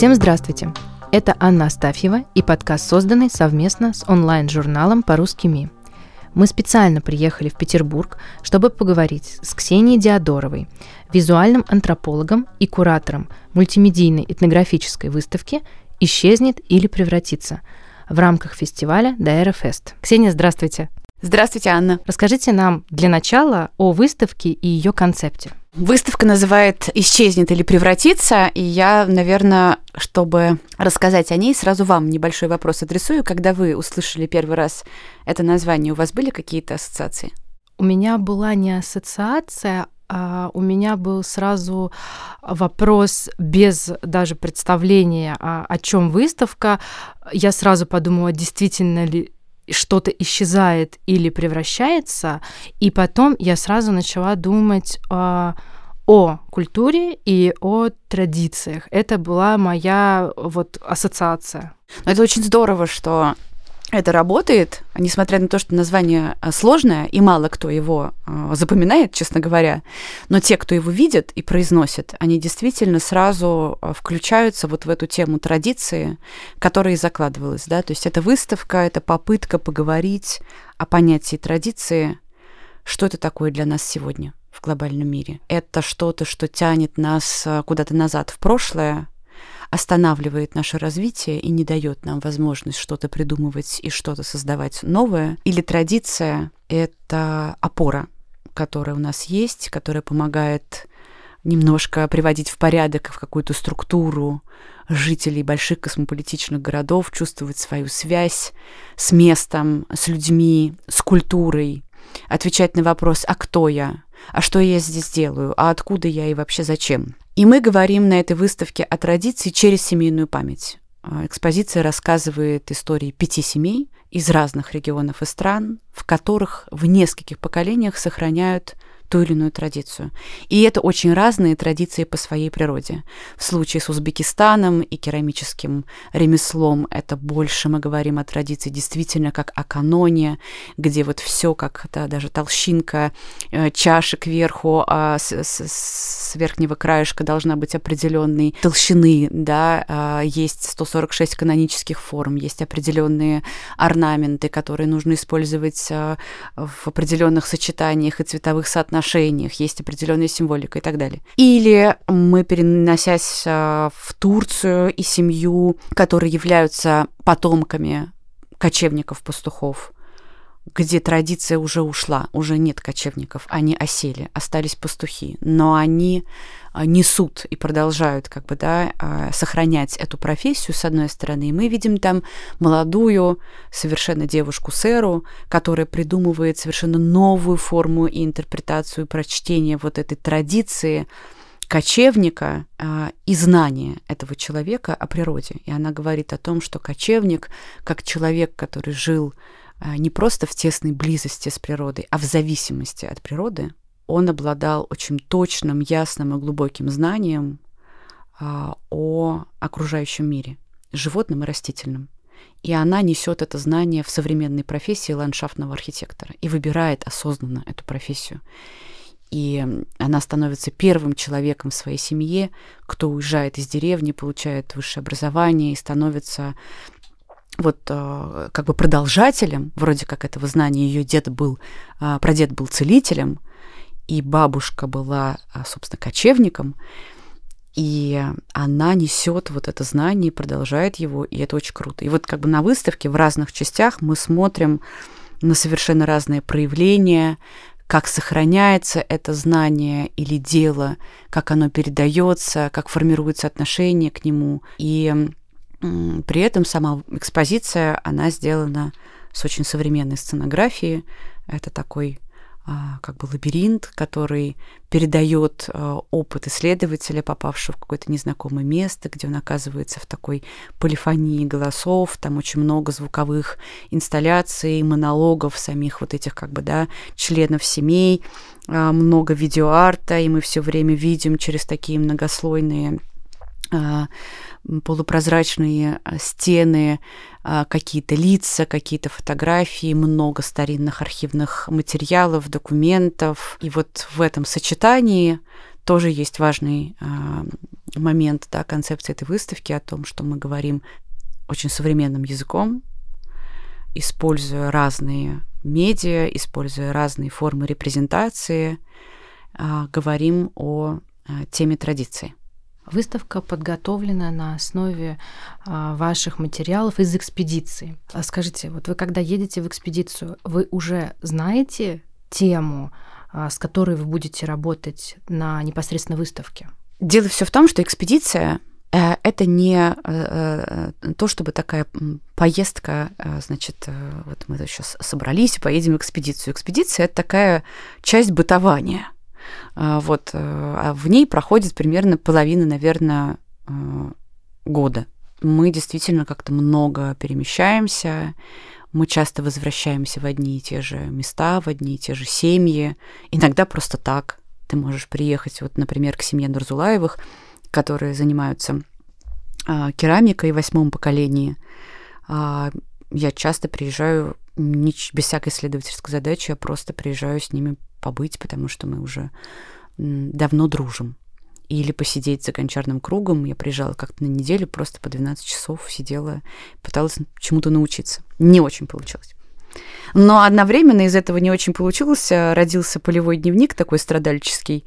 Всем здравствуйте! Это Анна Астафьева и подкаст, созданный совместно с онлайн-журналом «По-русски МИ». Мы специально приехали в Петербург, чтобы поговорить с Ксенией Диадоровой, визуальным антропологом и куратором мультимедийной этнографической выставки «Исчезнет или превратится» в рамках фестиваля Дайра Фест. Ксения, здравствуйте! Здравствуйте, Анна. Расскажите нам для начала о выставке и ее концепте. Выставка называет «Исчезнет или превратится», и я, наверное, чтобы рассказать о ней, сразу вам небольшой вопрос адресую. Когда вы услышали первый раз это название, у вас были какие-то ассоциации? У меня была не ассоциация, а у меня был сразу вопрос без даже представления, о, о чем выставка. Я сразу подумала, действительно ли что-то исчезает или превращается, и потом я сразу начала думать о, о культуре и о традициях. Это была моя вот ассоциация. Но это очень здорово, что это работает, несмотря на то, что название э, сложное, и мало кто его э, запоминает, честно говоря, но те, кто его видит и произносит, они действительно сразу э, включаются вот в эту тему традиции, которая и закладывалась, да, то есть это выставка, это попытка поговорить о понятии традиции, что это такое для нас сегодня в глобальном мире. Это что-то, что тянет нас куда-то назад в прошлое, останавливает наше развитие и не дает нам возможность что-то придумывать и что-то создавать новое, или традиция — это опора, которая у нас есть, которая помогает немножко приводить в порядок в какую-то структуру жителей больших космополитичных городов, чувствовать свою связь с местом, с людьми, с культурой, отвечать на вопрос «А кто я?», «А что я здесь делаю?», «А откуда я и вообще зачем?». И мы говорим на этой выставке о традиции через семейную память. А, экспозиция рассказывает истории пяти семей из разных регионов и стран, в которых в нескольких поколениях сохраняют ту или иную традицию. И это очень разные традиции по своей природе. В случае с Узбекистаном и керамическим ремеслом это больше мы говорим о традиции действительно как о каноне, где вот все как да, даже толщинка э, чаши кверху, а с, с, с верхнего краешка должна быть определенной толщины, да, а, есть 146 канонических форм, есть определенные орнаменты, которые нужно использовать а, в определенных сочетаниях и цветовых соотношениях отношениях, есть определенная символика и так далее. Или мы, переносясь а, в Турцию и семью, которые являются потомками кочевников-пастухов, где традиция уже ушла, уже нет кочевников, они осели, остались пастухи, но они а, несут и продолжают как бы, да, а, сохранять эту профессию, с одной стороны. И мы видим там молодую совершенно девушку Сэру, которая придумывает совершенно новую форму и интерпретацию прочтения вот этой традиции кочевника а, и знания этого человека о природе. И она говорит о том, что кочевник, как человек, который жил не просто в тесной близости с природой, а в зависимости от природы, он обладал очень точным, ясным и глубоким знанием а, о окружающем мире, животном и растительном. И она несет это знание в современной профессии ландшафтного архитектора и выбирает осознанно эту профессию. И она становится первым человеком в своей семье, кто уезжает из деревни, получает высшее образование и становится вот а, как бы продолжателем, вроде как этого знания, ее дед был, а, прадед был целителем, и бабушка была, а, собственно, кочевником, и она несет вот это знание продолжает его, и это очень круто. И вот как бы на выставке в разных частях мы смотрим на совершенно разные проявления, как сохраняется это знание или дело, как оно передается, как формируется отношение к нему. И при этом сама экспозиция, она сделана с очень современной сценографией. Это такой а, как бы лабиринт, который передает а, опыт исследователя, попавшего в какое-то незнакомое место, где он оказывается в такой полифонии голосов, там очень много звуковых инсталляций, монологов самих вот этих как бы, да, членов семей, а, много видеоарта, и мы все время видим через такие многослойные полупрозрачные стены, а, какие-то лица, какие-то фотографии, много старинных архивных материалов, документов. И вот в этом сочетании тоже есть важный а, момент, да, концепции этой выставки о том, что мы говорим очень современным языком, используя разные медиа, используя разные формы репрезентации, а, говорим о а, теме традиции. Выставка подготовлена на основе а, ваших материалов из экспедиции. А скажите, вот вы когда едете в экспедицию, вы уже знаете тему, а, с которой вы будете работать на непосредственно выставке? Дело все в том, что экспедиция э, это не э, э, то, чтобы такая поездка, значит, вот мы сейчас собрались и поедем в экспедицию. Экспедиция это такая часть бытования – вот, э, а в ней проходит примерно половина, наверное, э, года. Мы действительно как-то много перемещаемся, мы часто возвращаемся в одни и те же места, в одни и те же семьи, иногда просто так. Ты можешь приехать, вот, например, к семье Нурзулаевых, которые занимаются а, керамикой в восьмом поколении. А, я часто приезжаю без всякой исследовательской задачи, я просто приезжаю с ними побыть, потому что мы уже давно дружим. Или посидеть за гончарным кругом. Я приезжала как-то на неделю, просто по 12 часов сидела, пыталась чему-то научиться. Не очень получилось. Но одновременно из этого не очень получилось. Родился полевой дневник такой страдальческий,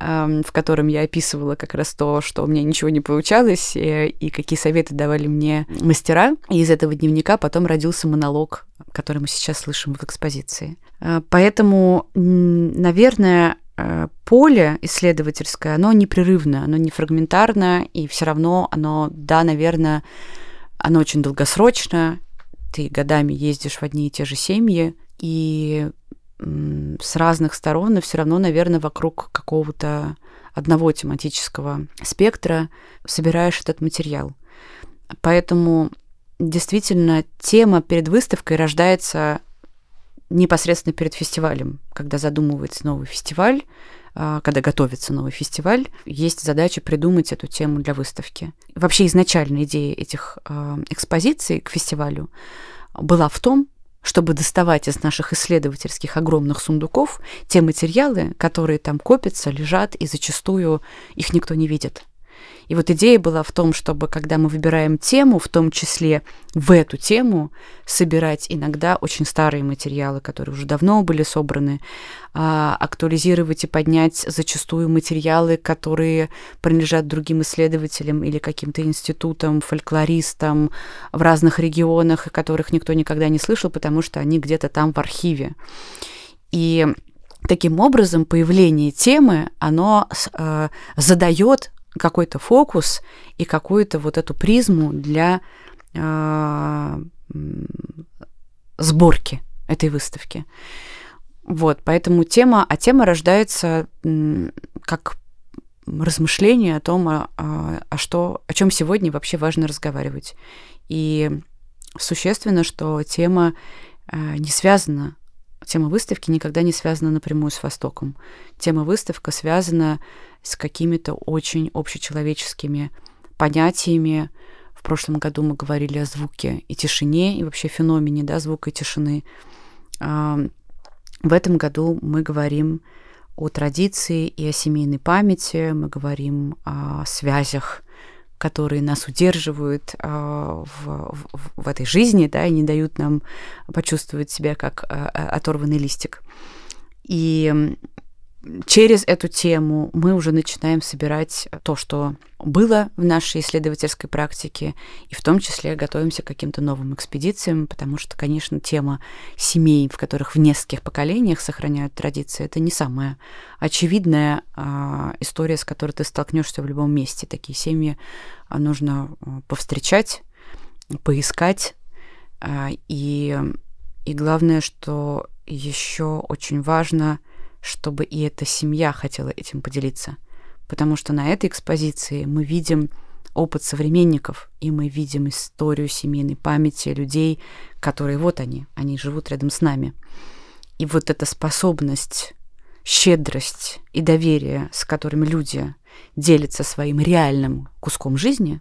эм, в котором я описывала как раз то, что у меня ничего не получалось, э, и какие советы давали мне мастера. И из этого дневника потом родился монолог, который мы сейчас слышим в экспозиции. Э, поэтому, наверное, э, поле исследовательское, оно непрерывно, оно не фрагментарно, и все равно оно, да, наверное, оно очень долгосрочно, ты годами ездишь в одни и те же семьи, и с разных сторон, но все равно, наверное, вокруг какого-то одного тематического спектра собираешь этот материал. Поэтому действительно тема перед выставкой рождается непосредственно перед фестивалем, когда задумывается новый фестиваль, а, когда готовится новый фестиваль, есть задача придумать эту тему для выставки. Вообще изначальная идея этих а, экспозиций к фестивалю была в том, чтобы доставать из наших исследовательских огромных сундуков те материалы, которые там копятся, лежат, и зачастую их никто не видит. И вот идея была в том, чтобы, когда мы выбираем тему, в том числе в эту тему, собирать иногда очень старые материалы, которые уже давно были собраны, а, актуализировать и поднять зачастую материалы, которые принадлежат другим исследователям или каким-то институтам, фольклористам в разных регионах, которых никто никогда не слышал, потому что они где-то там в архиве. И таким образом появление темы, оно э, задает какой-то фокус и какую-то вот эту призму для э, сборки этой выставки. Вот, поэтому тема, а тема рождается как размышление о том, а, а, а что, о чем сегодня вообще важно разговаривать. И существенно, что тема а, не связана, тема выставки никогда не связана напрямую с Востоком. Тема выставка связана с какими-то очень общечеловеческими понятиями. В прошлом году мы говорили о звуке и тишине, и вообще феномене да, звука и тишины. В этом году мы говорим о традиции и о семейной памяти, мы говорим о связях, которые нас удерживают э, в, в, в этой жизни, да, и не дают нам почувствовать себя как э, оторванный листик. И через эту тему мы уже начинаем собирать то, что было в нашей исследовательской практике, и в том числе готовимся к каким-то новым экспедициям, потому что, конечно, тема семей, в которых в нескольких поколениях сохраняют традиции, это не самая очевидная а, история, с которой ты столкнешься в любом месте. Такие семьи а, нужно а, повстречать, поискать, а, и, и главное, что еще очень важно — чтобы и эта семья хотела этим поделиться. Потому что на этой экспозиции мы видим опыт современников, и мы видим историю семейной памяти людей, которые вот они, они живут рядом с нами. И вот эта способность, щедрость и доверие, с которыми люди делятся своим реальным куском жизни,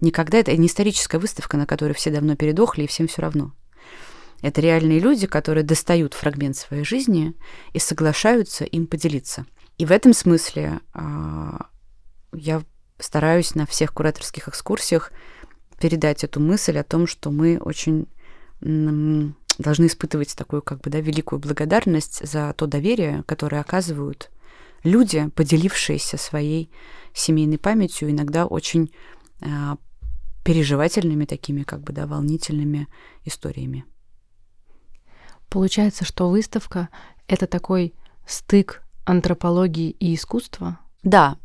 никогда это не историческая выставка, на которой все давно передохли и всем все равно. Это реальные люди, которые достают фрагмент своей жизни и соглашаются им поделиться. И в этом смысле а, я стараюсь на всех кураторских экскурсиях передать эту мысль о том, что мы очень должны испытывать такую как бы да, великую благодарность за то доверие, которое оказывают люди, поделившиеся своей семейной памятью, иногда очень э, переживательными такими как бы да, волнительными историями. Получается, что выставка — это такой стык антропологии и искусства? Да,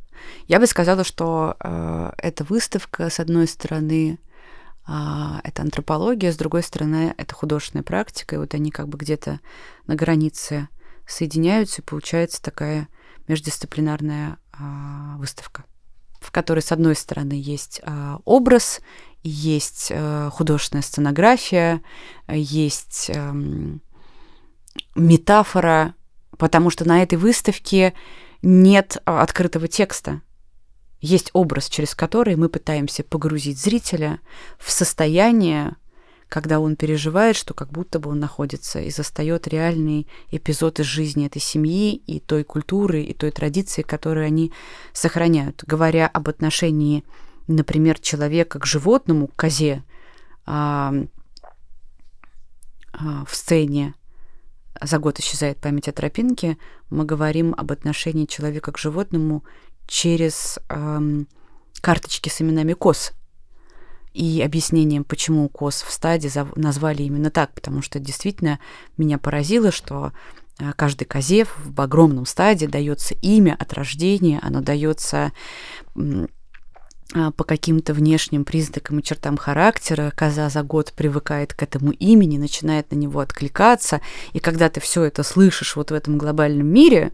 я бы сказала, что э, эта выставка, с одной стороны, э, это антропология, с другой стороны, это художественная практика, и вот они как бы где-то на границе соединяются, и получается такая междисциплинарная э, выставка, в которой, с одной стороны, есть э, образ, есть э, художественная сценография, есть э, метафора, потому что на этой выставке нет а, открытого текста. Есть образ, через который мы пытаемся погрузить зрителя в состояние, когда он переживает, что как будто бы он находится и застает реальный эпизод из жизни этой семьи и той культуры, и той традиции, которую они сохраняют. Говоря об отношении, например, человека к животному, к козе, а, а, в сцене за год исчезает память о тропинке, мы говорим об отношении человека к животному через эм, карточки с именами коз и объяснением, почему коз в стаде назвали именно так, потому что действительно меня поразило, что э, каждой козе в огромном стаде дается имя от рождения, оно дается по каким-то внешним признакам и чертам характера, коза за год привыкает к этому имени, начинает на него откликаться, и когда ты все это слышишь вот в этом глобальном мире,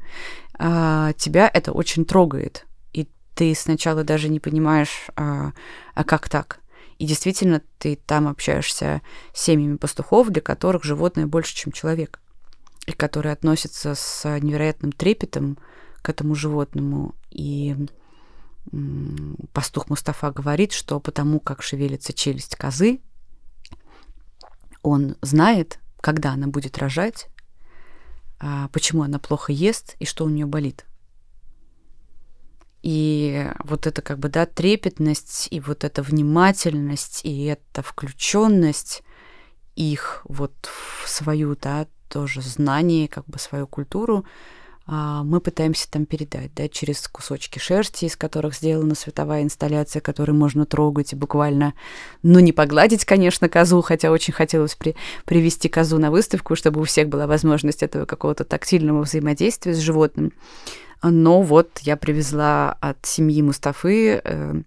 а, тебя это очень трогает, и ты сначала даже не понимаешь, а, а как так? И действительно, ты там общаешься с семьями пастухов, для которых животное больше, чем человек, и которые относятся с невероятным трепетом к этому животному, и пастух Мустафа говорит, что потому как шевелится челюсть козы, он знает, когда она будет рожать, а, почему она плохо ест и что у нее болит. И вот это как бы, да, трепетность, и вот эта внимательность, и эта включенность их вот в свою, да, тоже знание, как бы свою культуру, мы пытаемся там передать, да, через кусочки шерсти, из которых сделана световая инсталляция, которую можно трогать и буквально, ну, не погладить, конечно, козу, хотя очень хотелось при, привести козу на выставку, чтобы у всех была возможность этого какого-то тактильного взаимодействия с животным. Но вот я привезла от семьи Мустафы э,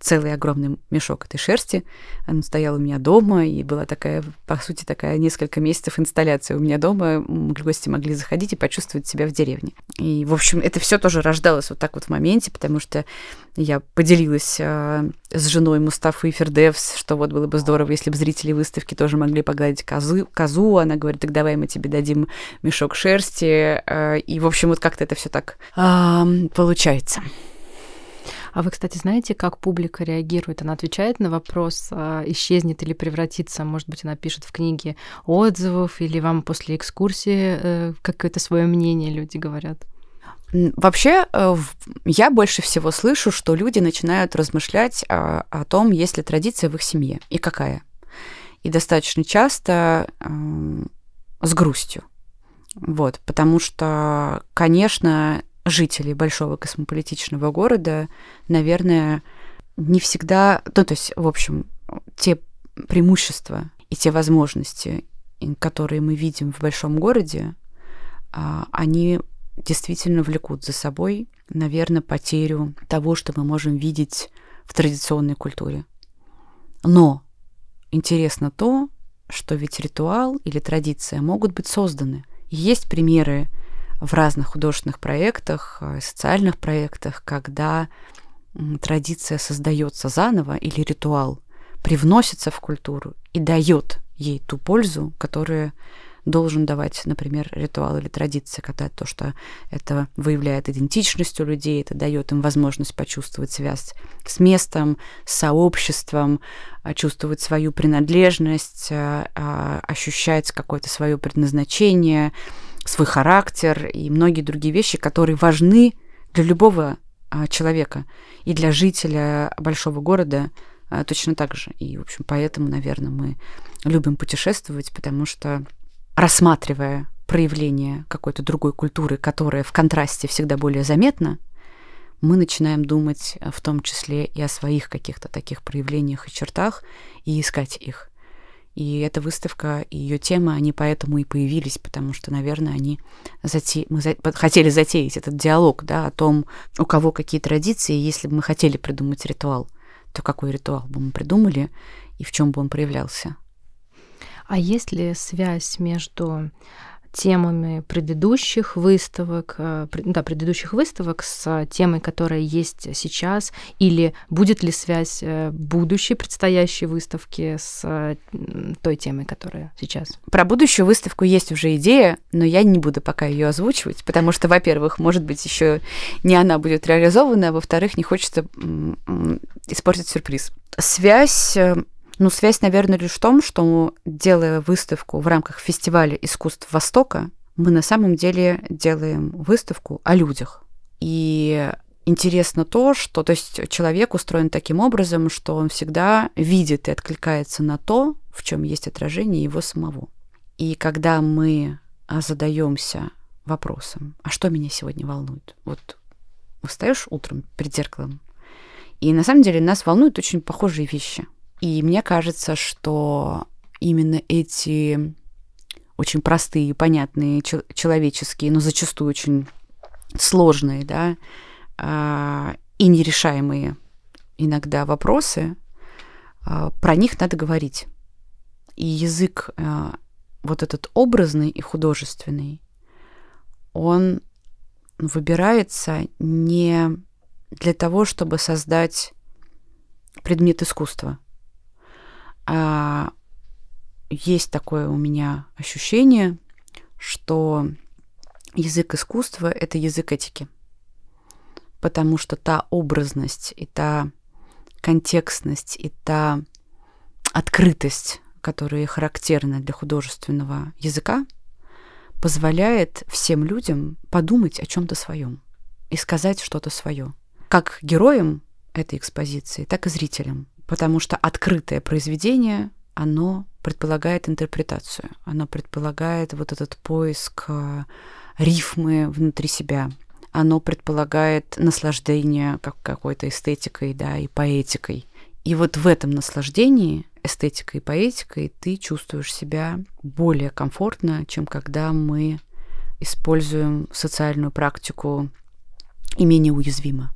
целый огромный мешок этой шерсти. Он стоял у меня дома, и была такая, по сути, такая несколько месяцев инсталляция у меня дома. Гости могли заходить и почувствовать себя в деревне. И, в общем, это все тоже рождалось вот так вот в моменте, потому что я поделилась э, с женой Мустафы Фердевс, что вот было бы здорово, если бы зрители выставки тоже могли погладить козу. козу. Она говорит, так давай мы тебе дадим мешок шерсти. Э, и, в общем, вот как-то это все так э, получается. А вы, кстати, знаете, как публика реагирует? Она отвечает на вопрос, а, исчезнет или превратится? Может быть, она пишет в книге отзывов, или вам после экскурсии э, какое-то свое мнение люди говорят? Вообще, э, я больше всего слышу, что люди начинают размышлять о, о том, есть ли традиция в их семье и какая. И достаточно часто э, с грустью. Вот, потому что, конечно, жителей большого космополитичного города, наверное, не всегда, ну, то есть, в общем, те преимущества и те возможности, которые мы видим в большом городе, а, они действительно влекут за собой, наверное, потерю того, что мы можем видеть в традиционной культуре. Но интересно то, что ведь ритуал или традиция могут быть созданы. есть примеры в разных художественных проектах, э, социальных проектах, когда традиция создается заново или ритуал привносится в культуру и дает ей ту пользу, которую должен давать, например, ритуал или традиция, когда то, что это выявляет идентичность у людей, это дает им возможность почувствовать связь с местом, с сообществом, а, чувствовать свою принадлежность, а, а, ощущать какое-то свое предназначение, свой характер и многие другие вещи, которые важны для любого а, человека. И для жителя большого города а, точно так же. И, в общем, поэтому, наверное, мы любим путешествовать, потому что рассматривая проявление какой-то другой культуры, которая в контрасте всегда более заметна, мы начинаем думать в том числе и о своих каких-то таких проявлениях и чертах и искать их. И эта выставка и ее тема, они поэтому и появились, потому что, наверное, они зате... мы за... хотели затеять этот диалог да, о том, у кого какие традиции. Если бы мы хотели придумать ритуал, то какой ритуал бы мы придумали и в чем бы он проявлялся? А есть ли связь между темами предыдущих выставок, э, да, предыдущих выставок с темой, которая есть сейчас, или будет ли связь э, будущей предстоящей выставки с той темой, которая сейчас? Про будущую выставку есть уже идея, но я не буду пока ее озвучивать, потому что, во-первых, может быть, еще не она будет реализована, а во-вторых, не хочется испортить сюрприз. Связь э, ну, связь, наверное, лишь в том, что, делая выставку в рамках фестиваля искусств Востока, мы на самом деле делаем выставку о людях. И интересно то, что то есть человек устроен таким образом, что он всегда видит и откликается на то, в чем есть отражение его самого. И когда мы задаемся вопросом, а что меня сегодня волнует? Вот встаешь утром перед зеркалом, и на самом деле нас волнуют очень похожие вещи – и мне кажется, что именно эти очень простые, понятные, человеческие, но зачастую очень сложные, да, а, и нерешаемые иногда вопросы, а, про них надо говорить. И язык а, вот этот образный и художественный, он выбирается не для того, чтобы создать предмет искусства – а, есть такое у меня ощущение, что язык искусства — это язык этики. Потому что та образность и та контекстность и та открытость, которая характерна для художественного языка, позволяет всем людям подумать о чем-то своем и сказать что-то свое. Как героям этой экспозиции, так и зрителям потому что открытое произведение, оно предполагает интерпретацию, оно предполагает вот этот поиск э, рифмы внутри себя, оно предполагает наслаждение как какой-то эстетикой, да, и поэтикой. И вот в этом наслаждении эстетикой и поэтикой ты чувствуешь себя более комфортно, чем когда мы используем социальную практику и менее уязвимо.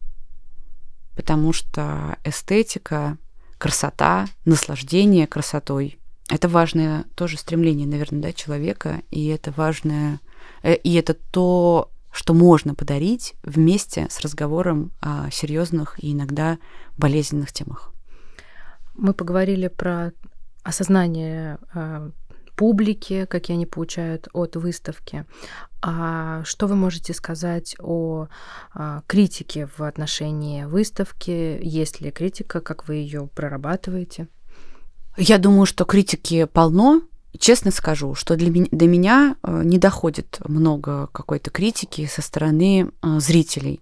Потому что эстетика красота, наслаждение красотой. Это важное тоже стремление, наверное, да, человека, и это важное, э, и это то, что можно подарить вместе с разговором о серьезных и иногда болезненных темах. Мы поговорили про осознание э, публики, какие они получают от выставки. А что вы можете сказать о а, критике в отношении выставки? Есть ли критика, как вы ее прорабатываете? Я думаю, что критики полно. Честно скажу, что для меня, до меня э, не доходит много какой-то критики со стороны э, зрителей.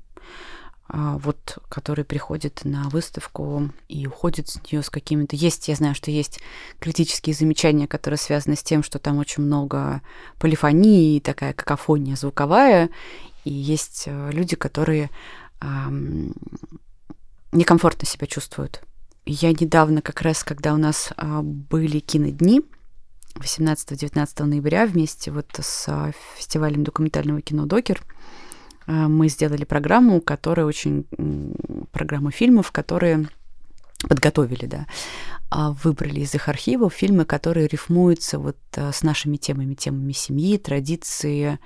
А, вот, который приходит на выставку и уходит с нее с какими-то... Есть, я знаю, что есть критические замечания, которые связаны с тем, что там очень много полифонии, такая какофония звуковая, и есть э, люди, которые эм, некомфортно себя чувствуют. Я недавно, как раз, когда у нас э, были кинодни, 18-19 ноября вместе вот с э, фестивалем документального кино «Докер», а, мы сделали программу, которая очень... программу фильмов, которые подготовили, да, а, выбрали из их архивов фильмы, которые рифмуются вот а, с нашими темами, темами семьи, традиции,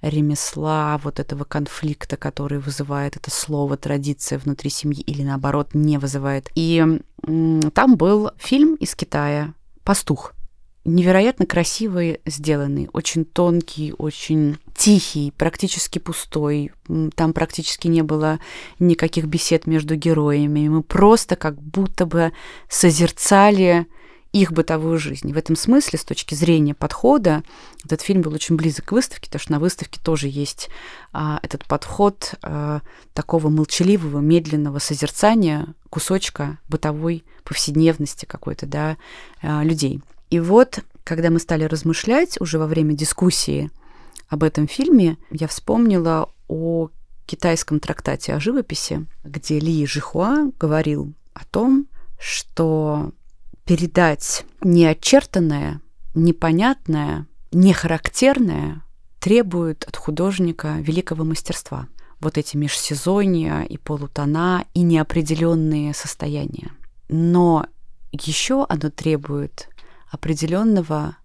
ремесла, вот этого конфликта, который вызывает это слово традиция внутри семьи или наоборот не вызывает. И там был фильм из Китая «Пастух», невероятно красивый сделанный, очень тонкий, очень тихий, практически пустой. Там практически не было никаких бесед между героями. Мы просто как будто бы созерцали их бытовую жизнь. В этом смысле, с точки зрения подхода, этот фильм был очень близок к выставке, потому что на выставке тоже есть а, этот подход а, такого молчаливого, медленного созерцания кусочка бытовой повседневности какой-то, да, а, людей. И вот, когда мы стали размышлять уже во время дискуссии об этом фильме, я вспомнила о китайском трактате о живописи, где Ли Жихуа говорил о том, что передать неочертанное, непонятное, нехарактерное требует от художника великого мастерства. Вот эти межсезонья и полутона и неопределенные состояния. Но еще оно требует определенного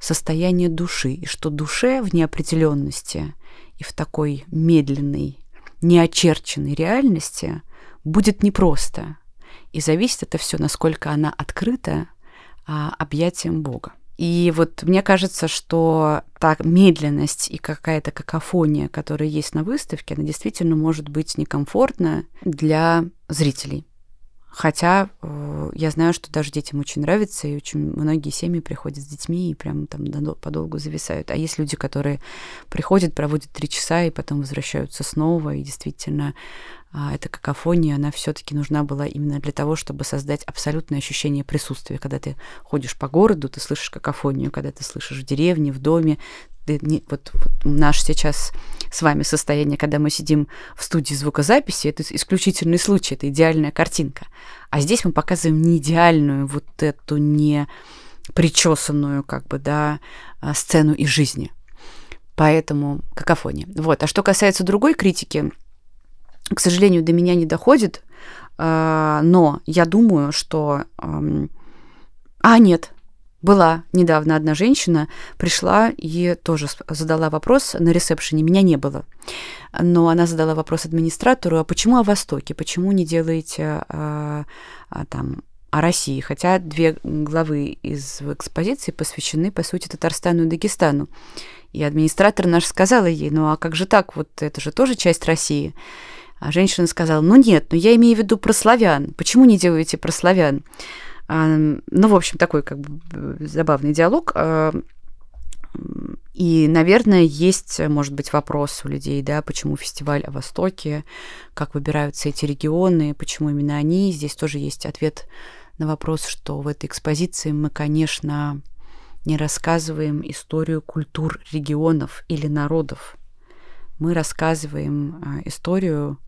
состояния души, и что душе в неопределенности и в такой медленной, неочерченной реальности будет непросто. И зависит это все, насколько она открыта а, объятием Бога. И вот мне кажется, что та медленность и какая-то какофония, которая есть на выставке, она действительно может быть некомфортна для зрителей. Хотя э, я знаю, что даже детям очень нравится, и очень многие семьи приходят с детьми и прям там подолгу зависают. А есть люди, которые приходят, проводят три часа и потом возвращаются снова, и действительно а, эта какофония, она все-таки нужна была именно для того, чтобы создать абсолютное ощущение присутствия. Когда ты ходишь по городу, ты слышишь какофонию, когда ты слышишь в деревне, в доме, вот, вот наш сейчас с вами состояние, когда мы сидим в студии звукозаписи, это исключительный случай, это идеальная картинка. А здесь мы показываем не идеальную, вот эту не причесанную, как бы, да, а, сцену из жизни. Поэтому какофония. Вот. А что касается другой критики, к сожалению, до меня не доходит, а, но я думаю, что... А, нет, была недавно одна женщина, пришла и тоже задала вопрос на ресепшене, меня не было. Но она задала вопрос администратору, а почему о Востоке, почему не делаете а, а, там о России, хотя две главы из экспозиции посвящены, по сути, Татарстану и Дагестану. И администратор наш сказала ей, ну а как же так, вот это же тоже часть России. А женщина сказала, ну нет, ну я имею в виду про славян. Почему не делаете про славян? А, ну, в общем, такой как бы забавный диалог. А, и, наверное, есть, может быть, вопрос у людей, да, почему фестиваль о Востоке, как выбираются эти регионы, почему именно они. Здесь тоже есть ответ на вопрос, что в этой экспозиции мы, конечно, не рассказываем историю культур регионов или народов. Мы рассказываем историю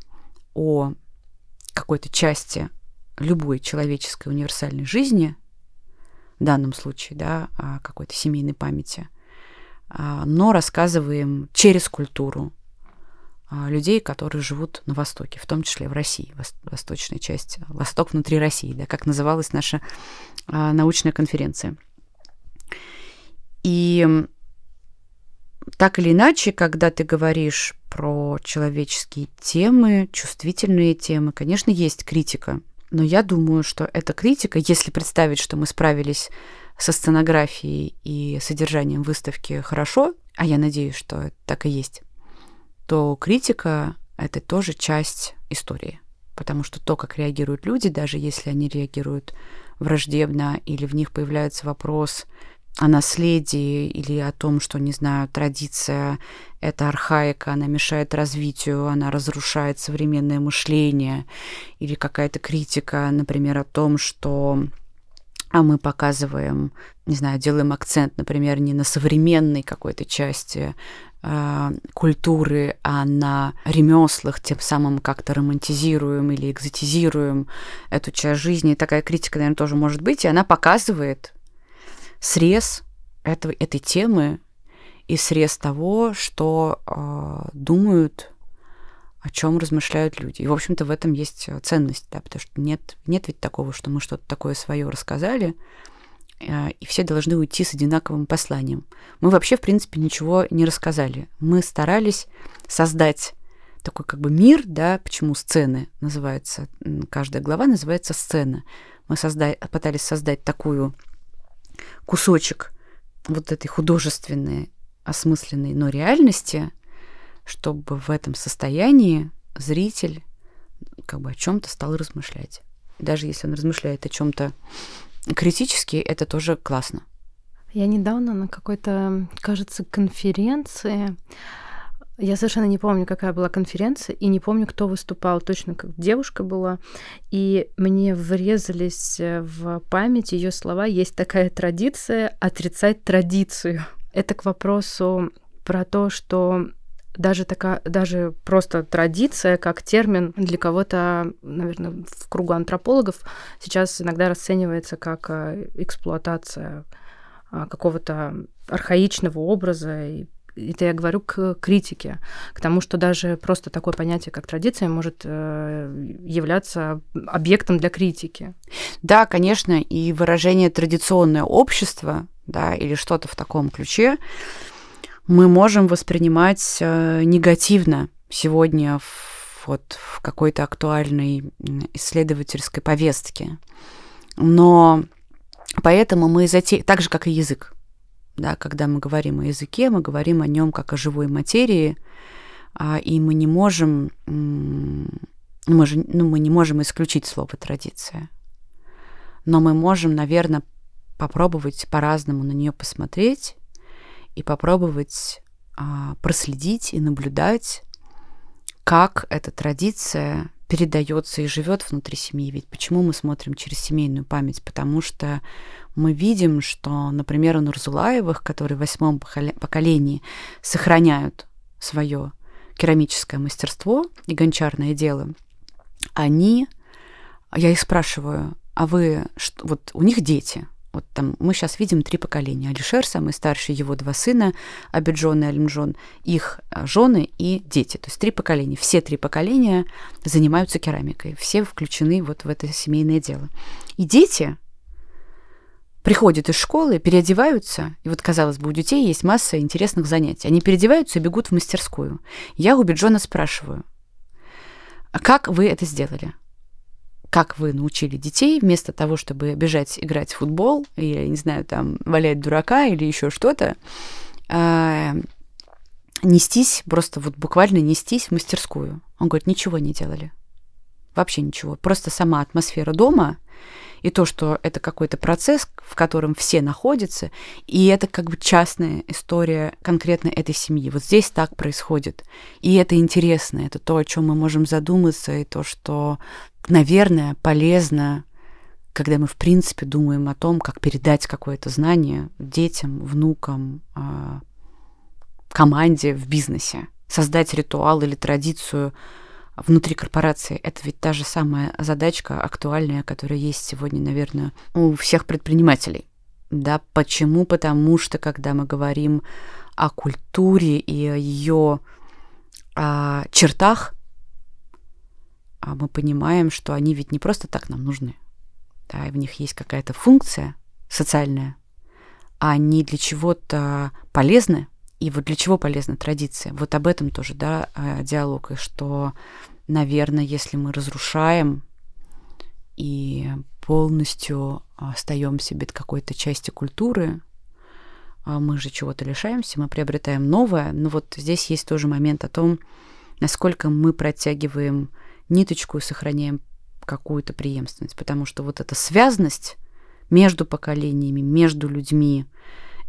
о какой-то части любой человеческой универсальной жизни, в данном случае, да, о какой-то семейной памяти, а, но рассказываем через культуру а, людей, которые живут на Востоке, в том числе в России, восточная часть, Восток внутри России, да, как называлась наша а, научная конференция. И так или иначе, когда ты говоришь про человеческие темы, чувствительные темы, конечно, есть критика. Но я думаю, что эта критика, если представить, что мы справились со сценографией и содержанием выставки хорошо, а я надеюсь, что так и есть, то критика — это тоже часть истории. Потому что то, как реагируют люди, даже если они реагируют враждебно или в них появляется вопрос о наследии или о том, что, не знаю, традиция — это архаика, она мешает развитию, она разрушает современное мышление, или какая-то критика, например, о том, что а мы показываем, не знаю, делаем акцент, например, не на современной какой-то части э, культуры, а на ремеслах, тем самым как-то романтизируем или экзотизируем эту часть жизни. Такая критика, наверное, тоже может быть, и она показывает срез этого, этой темы и срез того, что э, думают, о чем размышляют люди. И, в общем-то, в этом есть ценность, да, потому что нет, нет ведь такого, что мы что-то такое свое рассказали, э, и все должны уйти с одинаковым посланием. Мы вообще, в принципе, ничего не рассказали. Мы старались создать такой как бы мир, да, почему сцены называется, каждая глава называется сцена. Мы созда... пытались создать такую кусочек вот этой художественной, осмысленной, но реальности, чтобы в этом состоянии зритель как бы о чем-то стал размышлять. Даже если он размышляет о чем-то критически, это тоже классно. Я недавно на какой-то, кажется, конференции я совершенно не помню, какая была конференция, и не помню, кто выступал. Точно как девушка была. И мне врезались э, в память ее слова. Есть такая традиция отрицать традицию. Это к вопросу про то, что даже такая, даже просто традиция как термин для кого-то, наверное, в кругу антропологов сейчас иногда расценивается как э, эксплуатация а, какого-то архаичного образа и это я говорю к критике, к тому, что даже просто такое понятие, как традиция, может э, являться объектом для критики. Да, конечно, и выражение традиционное общество, да, или что-то в таком ключе, мы можем воспринимать э, негативно сегодня в, вот, в какой-то актуальной исследовательской повестке. Но поэтому мы затеяли, так же, как и язык, да, когда мы говорим о языке, мы говорим о нем как о живой материи, а, и мы не можем, мы, же, ну, мы не можем исключить слово традиция. Но мы можем, наверное, попробовать по-разному на нее посмотреть и попробовать а, проследить и наблюдать, как эта традиция передается и живет внутри семьи. Ведь почему мы смотрим через семейную память? Потому что мы видим, что, например, у Нурзулаевых, которые в восьмом поколении сохраняют свое керамическое мастерство и гончарное дело, они, я их спрашиваю, а вы, что, вот у них дети, вот там мы сейчас видим три поколения. Алишер, самый старший, его два сына, Абиджон и Алимджон, их а, жены и дети. То есть три поколения. Все три поколения занимаются керамикой. Все включены вот в это семейное дело. И дети приходят из школы, переодеваются, и вот, казалось бы, у детей есть масса интересных занятий. Они переодеваются и бегут в мастерскую. Я у Биджона спрашиваю, а как вы это сделали? Как вы научили детей вместо того, чтобы бежать играть в футбол или, не знаю, там, валять дурака или еще что-то, э, нестись, просто вот буквально нестись в мастерскую. Он говорит, ничего не делали. Вообще ничего. Просто сама атмосфера дома и то, что это какой-то процесс, в котором все находятся, и это как бы частная история конкретно этой семьи. Вот здесь так происходит. И это интересно, это то, о чем мы можем задуматься, и то, что, наверное, полезно когда мы, в принципе, думаем о том, как передать какое-то знание детям, внукам, а, команде в бизнесе, создать ритуал или традицию внутри корпорации. Это ведь та же самая задачка актуальная, которая есть сегодня, наверное, у всех предпринимателей. Да, почему? Потому что, когда мы говорим о культуре и о ее о чертах, а мы понимаем, что они ведь не просто так нам нужны. Да, и в них есть какая-то функция социальная, а они для чего-то полезны. И вот для чего полезна традиция? Вот об этом тоже, да, э, диалог, и что наверное, если мы разрушаем и полностью остаемся без какой-то части культуры, а мы же чего-то лишаемся, мы приобретаем новое. Но вот здесь есть тоже момент о том, насколько мы протягиваем ниточку и сохраняем какую-то преемственность. Потому что вот эта связность между поколениями, между людьми,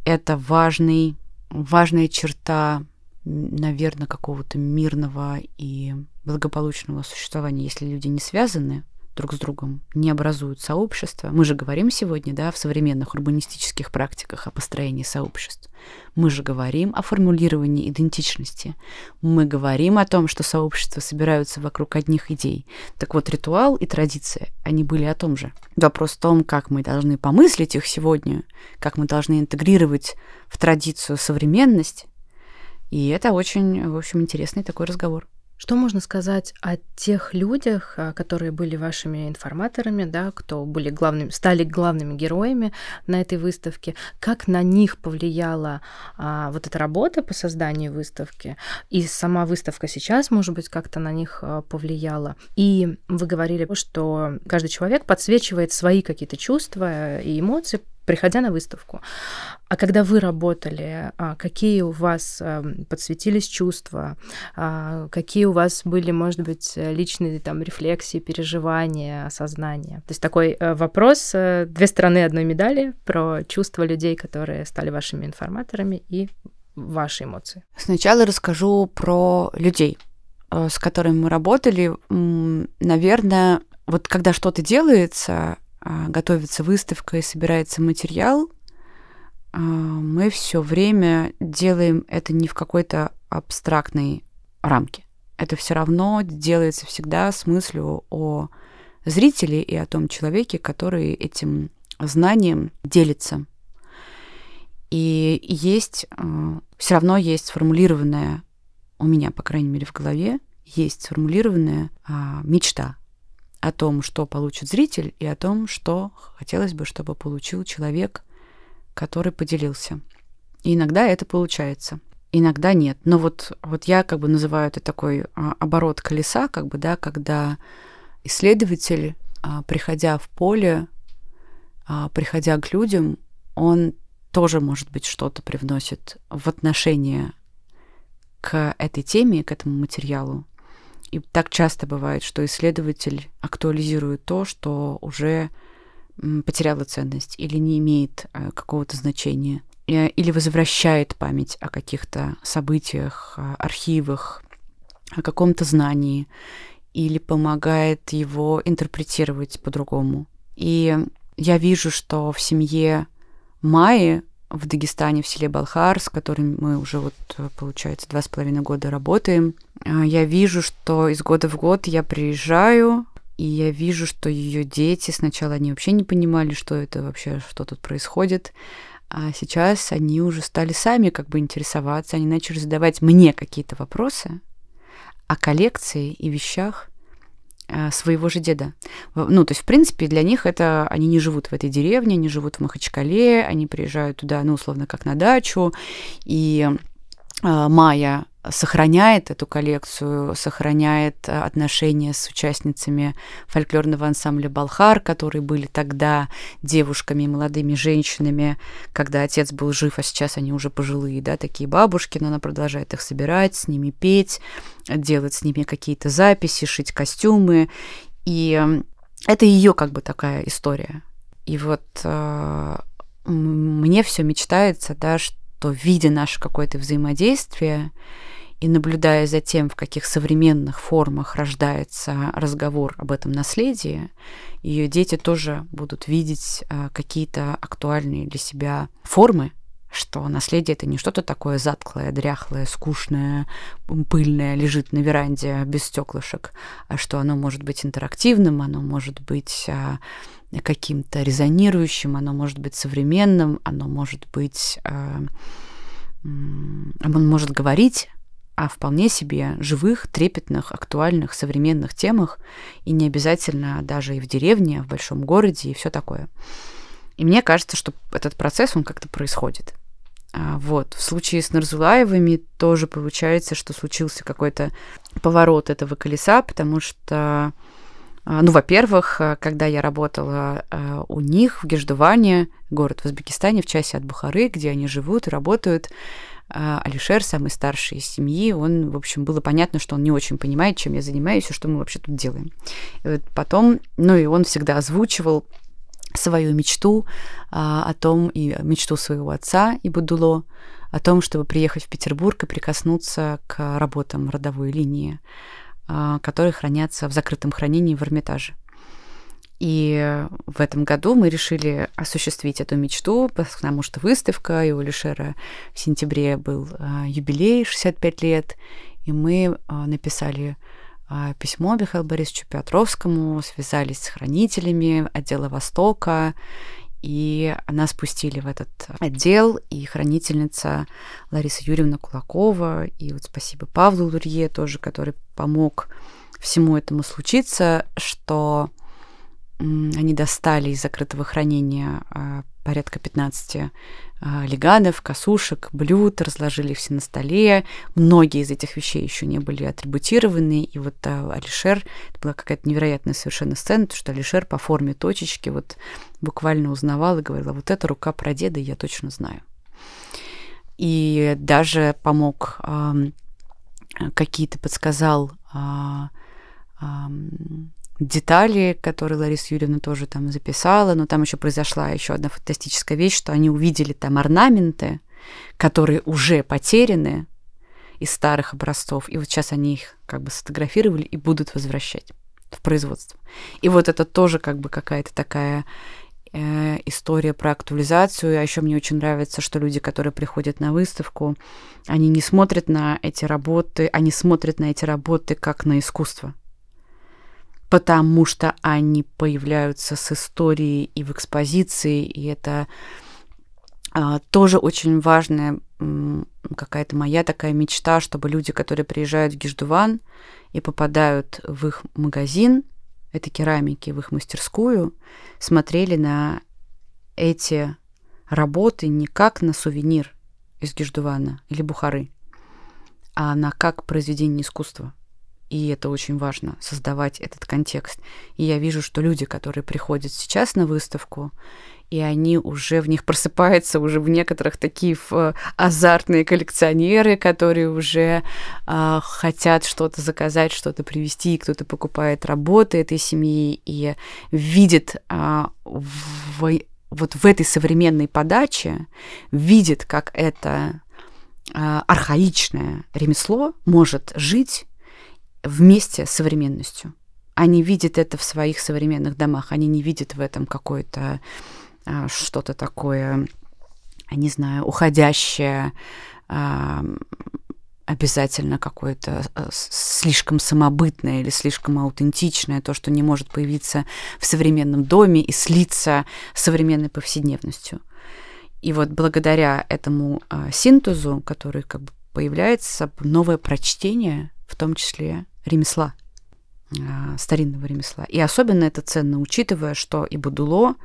это важный, важная черта наверное, какого-то мирного и благополучного существования, если люди не связаны друг с другом, не образуют сообщества. Мы же говорим сегодня, да, в современных урбанистических практиках о построении сообществ. Мы же говорим о формулировании идентичности. Мы говорим о том, что сообщества собираются вокруг одних идей. Так вот, ритуал и традиция, они были о том же. Вопрос в том, как мы должны помыслить их сегодня, как мы должны интегрировать в традицию современность, и это очень, в общем, интересный такой разговор. Что можно сказать о тех людях, а, которые были вашими информаторами, да, кто были главными, стали главными героями на этой выставке? Как на них повлияла а, вот эта работа по созданию выставки? И сама выставка сейчас, может быть, как-то на них а, повлияла? И вы говорили, что каждый человек подсвечивает свои какие-то чувства и эмоции приходя на выставку. А когда вы работали, а, какие у вас эм, подсветились чувства, а, какие у вас были, может быть, личные там рефлексии, переживания, осознания? То есть такой э, вопрос, э, две стороны одной медали про чувства людей, которые стали вашими информаторами и ваши эмоции. Сначала расскажу про людей, э, с которыми мы работали. Наверное, вот когда что-то делается, готовится выставка и собирается материал, а, мы все время делаем это не в какой-то абстрактной рамке. Это все равно делается всегда с мыслью о зрителе и о том человеке, который этим знанием делится. И есть, а, все равно есть сформулированная, у меня, по крайней мере, в голове, есть сформулированная мечта о том, что получит зритель, и о том, что хотелось бы, чтобы получил человек, который поделился. И иногда это получается, иногда нет. Но вот, вот я как бы называю это такой а, оборот колеса, как бы, да, когда исследователь, а, приходя в поле, а, приходя к людям, он тоже, может быть, что-то привносит в отношение к этой теме, к этому материалу. И так часто бывает, что исследователь актуализирует то, что уже потеряло ценность или не имеет э, какого-то значения, э, или возвращает память о каких-то событиях, архивах, о каком-то знании, или помогает его интерпретировать по-другому. И я вижу, что в семье Майи в Дагестане, в селе Балхар, с которым мы уже вот, э, получается, два с половиной года работаем. А, я вижу, что из года в год я приезжаю, и я вижу, что ее дети сначала они вообще не понимали, что это вообще, что тут происходит. А сейчас они уже стали сами как бы интересоваться, они начали задавать мне какие-то вопросы о коллекции и вещах, своего же деда. Ну, то есть, в принципе, для них это... Они не живут в этой деревне, они живут в Махачкале, они приезжают туда, ну, условно, как на дачу, и э, Майя сохраняет эту коллекцию, сохраняет э, отношения с участницами фольклорного ансамбля «Балхар», которые были тогда девушками молодыми женщинами, когда отец был жив, а сейчас они уже пожилые, да, такие бабушки, но она продолжает их собирать, с ними петь, делать с ними какие-то записи, шить костюмы. И это ее как бы такая история. И вот э, мне все мечтается, да, что видя наше какое-то взаимодействие, и наблюдая за тем, в каких современных формах рождается разговор об этом наследии, ее дети тоже будут видеть а, какие-то актуальные для себя формы, что наследие это не что-то такое затклое, дряхлое, скучное, пыльное, лежит на веранде без стеклышек, а что оно может быть интерактивным, оно может быть а, каким-то резонирующим, оно может быть современным, оно может быть, а, оно может говорить о вполне себе живых, трепетных, актуальных, современных темах, и не обязательно даже и в деревне, а в большом городе, и все такое. И мне кажется, что этот процесс, он как-то происходит. А вот. В случае с Нарзулаевыми тоже получается, что случился какой-то поворот этого колеса, потому что, ну, во-первых, когда я работала а, у них в Геждуване, город в Узбекистане, в часе от Бухары, где они живут и работают, а, Алишер, самый старший из семьи, он, в общем, было понятно, что он не очень понимает, чем я занимаюсь и что мы вообще тут делаем. И вот потом, ну и он всегда озвучивал свою мечту а, о том, и мечту своего отца Ибудуло, о том, чтобы приехать в Петербург и прикоснуться к работам родовой линии, а, которые хранятся в закрытом хранении в Эрмитаже. И в этом году мы решили осуществить эту мечту, потому что выставка, и у Лишера в сентябре был а, юбилей 65 лет, и мы а, написали а, письмо Михаилу Борисовичу Петровскому, связались с хранителями отдела Востока, и нас спустили в этот отдел, и хранительница Лариса Юрьевна Кулакова, и вот спасибо Павлу Лурье тоже, который помог всему этому случиться, что они достали из закрытого хранения а, порядка 15 а, леганов, косушек, блюд, разложили все на столе. Многие из этих вещей еще не были атрибутированы. И вот а, Алишер, это была какая-то невероятная совершенно сцена, потому что Алишер по форме точечки вот буквально узнавал и говорил, вот это рука прадеда, я точно знаю. И даже помог а, какие-то подсказал а, а, детали, которые Лариса Юрьевна тоже там записала, но там еще произошла еще одна фантастическая вещь, что они увидели там орнаменты, которые уже потеряны из старых образцов, и вот сейчас они их как бы сфотографировали и будут возвращать в производство. И вот это тоже как бы какая-то такая э, история про актуализацию. А еще мне очень нравится, что люди, которые приходят на выставку, они не смотрят на эти работы, они смотрят на эти работы как на искусство потому что они появляются с историей и в экспозиции, и это а, тоже очень важная какая-то моя такая мечта, чтобы люди, которые приезжают в Гиждуван и попадают в их магазин этой керамики, в их мастерскую, смотрели на эти работы не как на сувенир из Гиждувана или Бухары, а на как произведение искусства и это очень важно, создавать этот контекст. И я вижу, что люди, которые приходят сейчас на выставку, и они уже в них просыпаются, уже в некоторых такие в, азартные коллекционеры, которые уже э, хотят что-то заказать, что-то привезти, кто-то покупает работы этой семьи и видит э, в, вот в этой современной подаче, видит, как это э, архаичное ремесло может жить вместе с современностью. Они видят это в своих современных домах, они не видят в этом какое-то а, что-то такое, не знаю, уходящее, а, обязательно какое-то а, слишком самобытное или слишком аутентичное, то, что не может появиться в современном доме и слиться с современной повседневностью. И вот благодаря этому синтезу, который как бы появляется новое прочтение, в том числе ремесла, а, старинного ремесла. И особенно это ценно, учитывая, что и Будуло,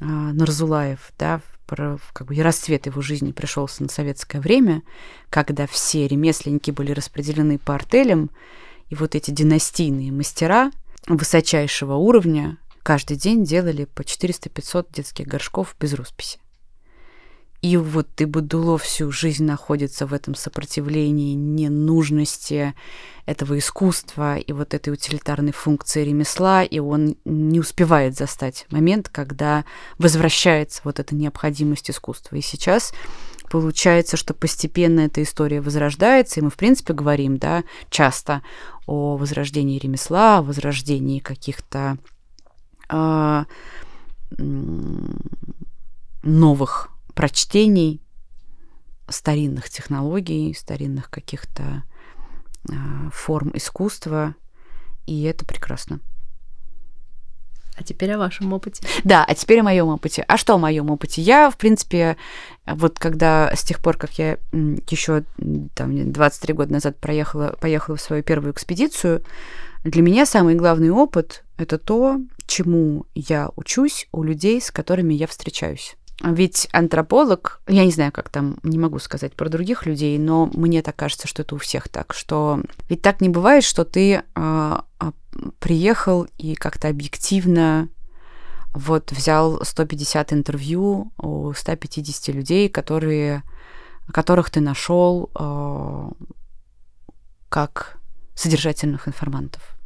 а, Нарзулаев, да, как бы и расцвет его жизни пришелся на советское время, когда все ремесленники были распределены по артелям, и вот эти династийные мастера высочайшего уровня каждый день делали по 400-500 детских горшков без росписи. И вот ты Бадуло всю жизнь находится в этом сопротивлении ненужности этого искусства и вот этой утилитарной функции ремесла, и он не успевает застать момент, когда возвращается вот эта необходимость искусства. И сейчас получается, что постепенно эта история возрождается, и мы, в принципе, говорим, да, часто о возрождении ремесла, о возрождении каких-то э, новых прочтений старинных технологий, старинных каких-то э, форм искусства, и это прекрасно. А теперь о вашем опыте. Да, а теперь о моем опыте. А что о моем опыте? Я, в принципе, вот когда с тех пор, как я еще там 23 года назад проехала, поехала в свою первую экспедицию, для меня самый главный опыт — это то, чему я учусь у людей, с которыми я встречаюсь. Ведь антрополог, я не знаю, как там, не могу сказать про других людей, но мне так кажется, что это у всех так, что ведь так не бывает, что ты э, приехал и как-то объективно вот взял 150 интервью у 150 людей, которые, которых ты нашел э, как содержательных информантов.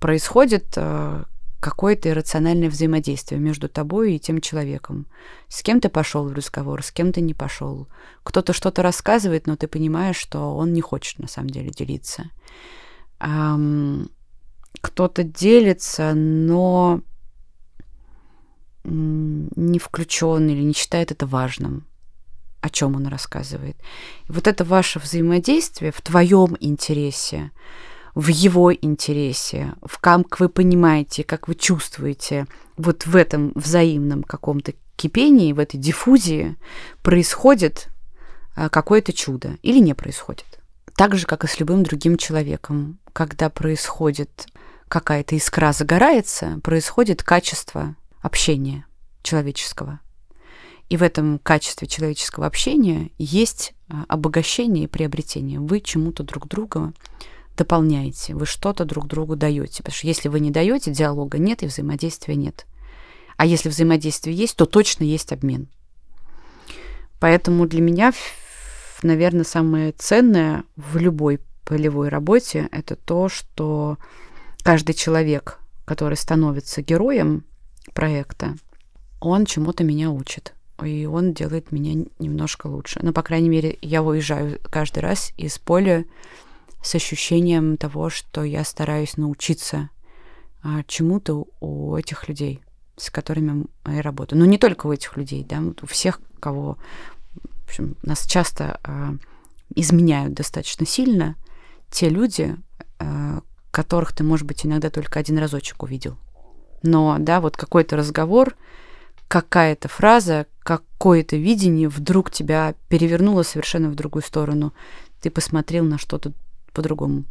Происходит э, какое-то иррациональное взаимодействие между тобой и тем человеком. С кем ты пошел в разговор, с кем ты не пошел. Кто-то что-то рассказывает, но ты понимаешь, что он не хочет на самом деле делиться. Кто-то делится, но не включен или не считает это важным, о чем он рассказывает. И вот это ваше взаимодействие в твоем интересе, в его интересе, в как вы понимаете, как вы чувствуете, вот в этом взаимном каком-то кипении, в этой диффузии происходит а, какое-то чудо или не происходит. Так же, как и с любым другим человеком, когда происходит какая-то искра загорается, происходит качество общения. человеческого. И в этом качестве человеческого общения есть а, обогащение и приобретение. Вы чему-то друг друга дополняете, вы что-то друг другу даете. Потому что если вы не даете, диалога нет и взаимодействия нет. А если взаимодействие есть, то точно есть обмен. Поэтому для меня, наверное, самое ценное в любой полевой работе это то, что каждый человек, который становится героем проекта, он чему-то меня учит и он делает меня немножко лучше. Ну, по крайней мере, я уезжаю каждый раз из поля с ощущением того, что я стараюсь научиться а, чему-то у этих людей, с которыми я работаю. Но ну, не только у этих людей, да, у всех, кого в общем, нас часто а, изменяют достаточно сильно, те люди, а, которых ты, может быть, иногда только один разочек увидел. Но, да, вот какой-то разговор, какая-то фраза, какое-то видение вдруг тебя перевернуло совершенно в другую сторону. Ты посмотрел на что-то по-другому.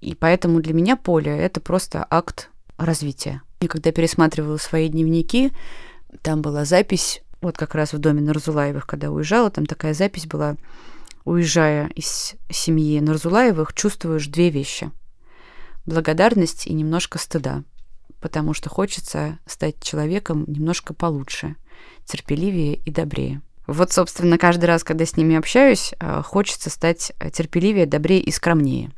И поэтому для меня поле — это просто акт развития. И когда пересматривала свои дневники, там была запись, вот как раз в доме Нарзулаевых, когда уезжала, там такая запись была, уезжая из семьи Нарзулаевых, чувствуешь две вещи. Благодарность и немножко стыда потому что хочется стать человеком немножко получше, терпеливее и добрее. Вот, собственно, каждый раз, когда с ними общаюсь, э, хочется стать терпеливее, добрее и скромнее.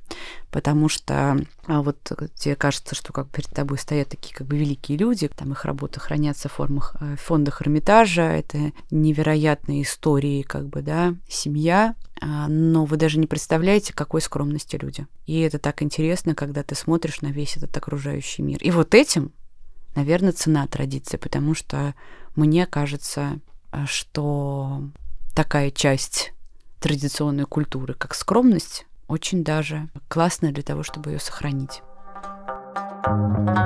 Потому что а, вот тебе кажется, что как перед тобой стоят такие как бы великие люди, там их работы хранятся в формах, э, в фондах Эрмитажа, это невероятные истории, как бы, да, семья, а, но вы даже не представляете, какой скромности люди. И это так интересно, когда ты смотришь на весь этот окружающий мир. И вот этим, наверное, цена традиции, потому что мне кажется, э, что такая часть традиционной культуры, как скромность, очень даже классная для того, чтобы ее сохранить.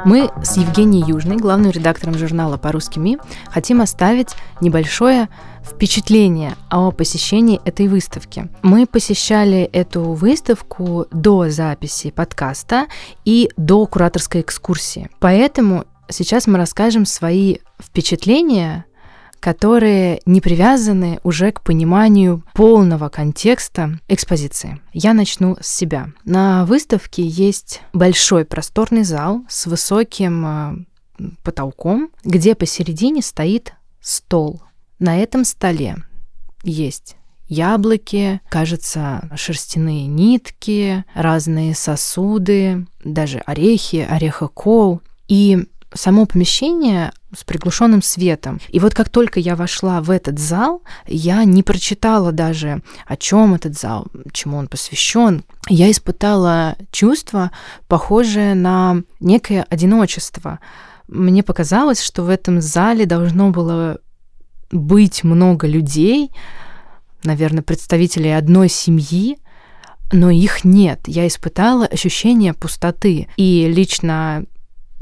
Мы с Евгенией Южной, главным редактором журнала «По-русски МИ», хотим оставить небольшое впечатление о посещении этой выставки. Мы посещали эту выставку до записи подкаста и до кураторской экскурсии. Поэтому сейчас мы расскажем свои впечатления которые не привязаны уже к пониманию полного контекста экспозиции. Я начну с себя. На выставке есть большой просторный зал с высоким э, потолком, где посередине стоит стол. На этом столе есть яблоки, кажется, шерстяные нитки, разные сосуды, даже орехи, орехокол. И само помещение с приглушенным светом. И вот как только я вошла в этот зал, я не прочитала даже, о чем этот зал, чему он посвящен. Я испытала чувство, похожее на некое одиночество. Мне показалось, что в этом зале должно было быть много людей, наверное, представителей одной семьи, но их нет. Я испытала ощущение пустоты. И лично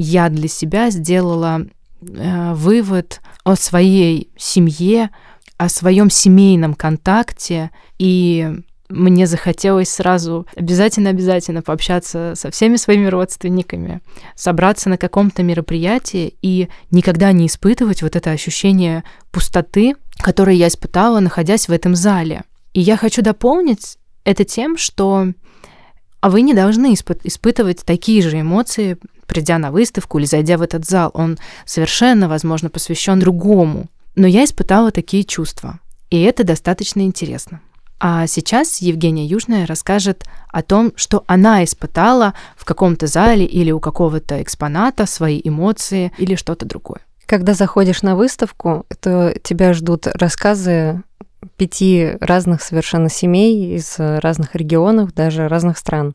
я для себя сделала э, вывод о своей семье, о своем семейном контакте, и мне захотелось сразу обязательно-обязательно пообщаться со всеми своими родственниками, собраться на каком-то мероприятии и никогда не испытывать вот это ощущение пустоты, которое я испытала, находясь в этом зале. И я хочу дополнить это тем, что а вы не должны испы- испытывать такие же эмоции придя на выставку или зайдя в этот зал, он совершенно, возможно, посвящен другому. Но я испытала такие чувства, и это достаточно интересно. А сейчас Евгения Южная расскажет о том, что она испытала в каком-то зале или у какого-то экспоната свои эмоции или что-то другое. Когда заходишь на выставку, то тебя ждут рассказы пяти разных совершенно семей из разных регионов, даже разных стран.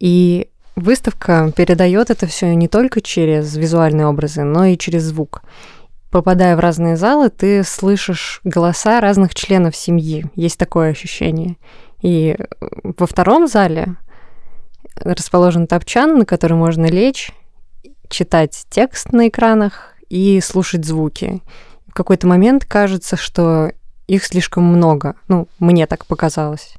И Выставка передает это все не только через визуальные образы, но и через звук. Попадая в разные залы, ты слышишь голоса разных членов семьи. Есть такое ощущение. И во втором зале расположен топчан, на который можно лечь, читать текст на экранах и слушать звуки. В какой-то момент кажется, что их слишком много. Ну, мне так показалось.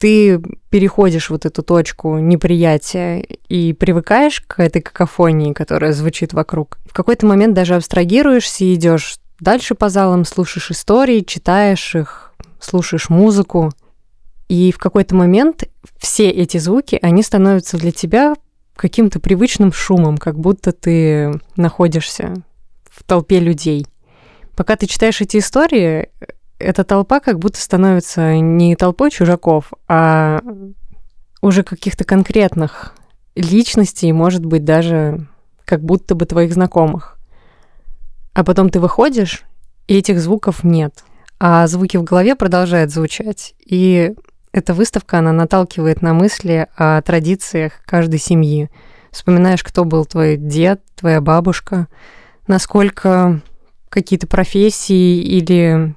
ты переходишь вот эту точку неприятия и привыкаешь к этой какофонии, которая звучит вокруг. В какой-то момент даже абстрагируешься и идешь дальше по залам, слушаешь истории, читаешь их, слушаешь музыку. И в какой-то момент все эти звуки, они становятся для тебя каким-то привычным шумом, как будто ты находишься в толпе людей. Пока ты читаешь эти истории, эта толпа как будто становится не толпой чужаков, а уже каких-то конкретных личностей, может быть, даже как будто бы твоих знакомых. А потом ты выходишь, и этих звуков нет. А звуки в голове продолжают звучать. И эта выставка, она наталкивает на мысли о традициях каждой семьи. Вспоминаешь, кто был твой дед, твоя бабушка, насколько какие-то профессии или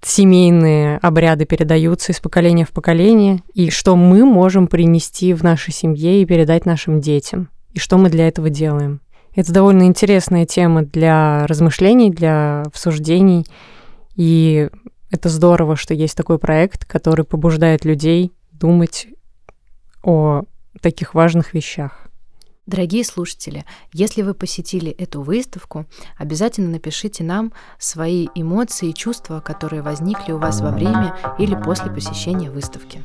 семейные обряды передаются из поколения в поколение, и что мы можем принести в нашей семье и передать нашим детям, и что мы для этого делаем. Это довольно интересная тема для размышлений, для обсуждений, и это здорово, что есть такой проект, который побуждает людей думать о таких важных вещах. Дорогие слушатели, если вы посетили эту выставку, обязательно напишите нам свои эмоции и чувства, которые возникли у вас во время или после посещения выставки.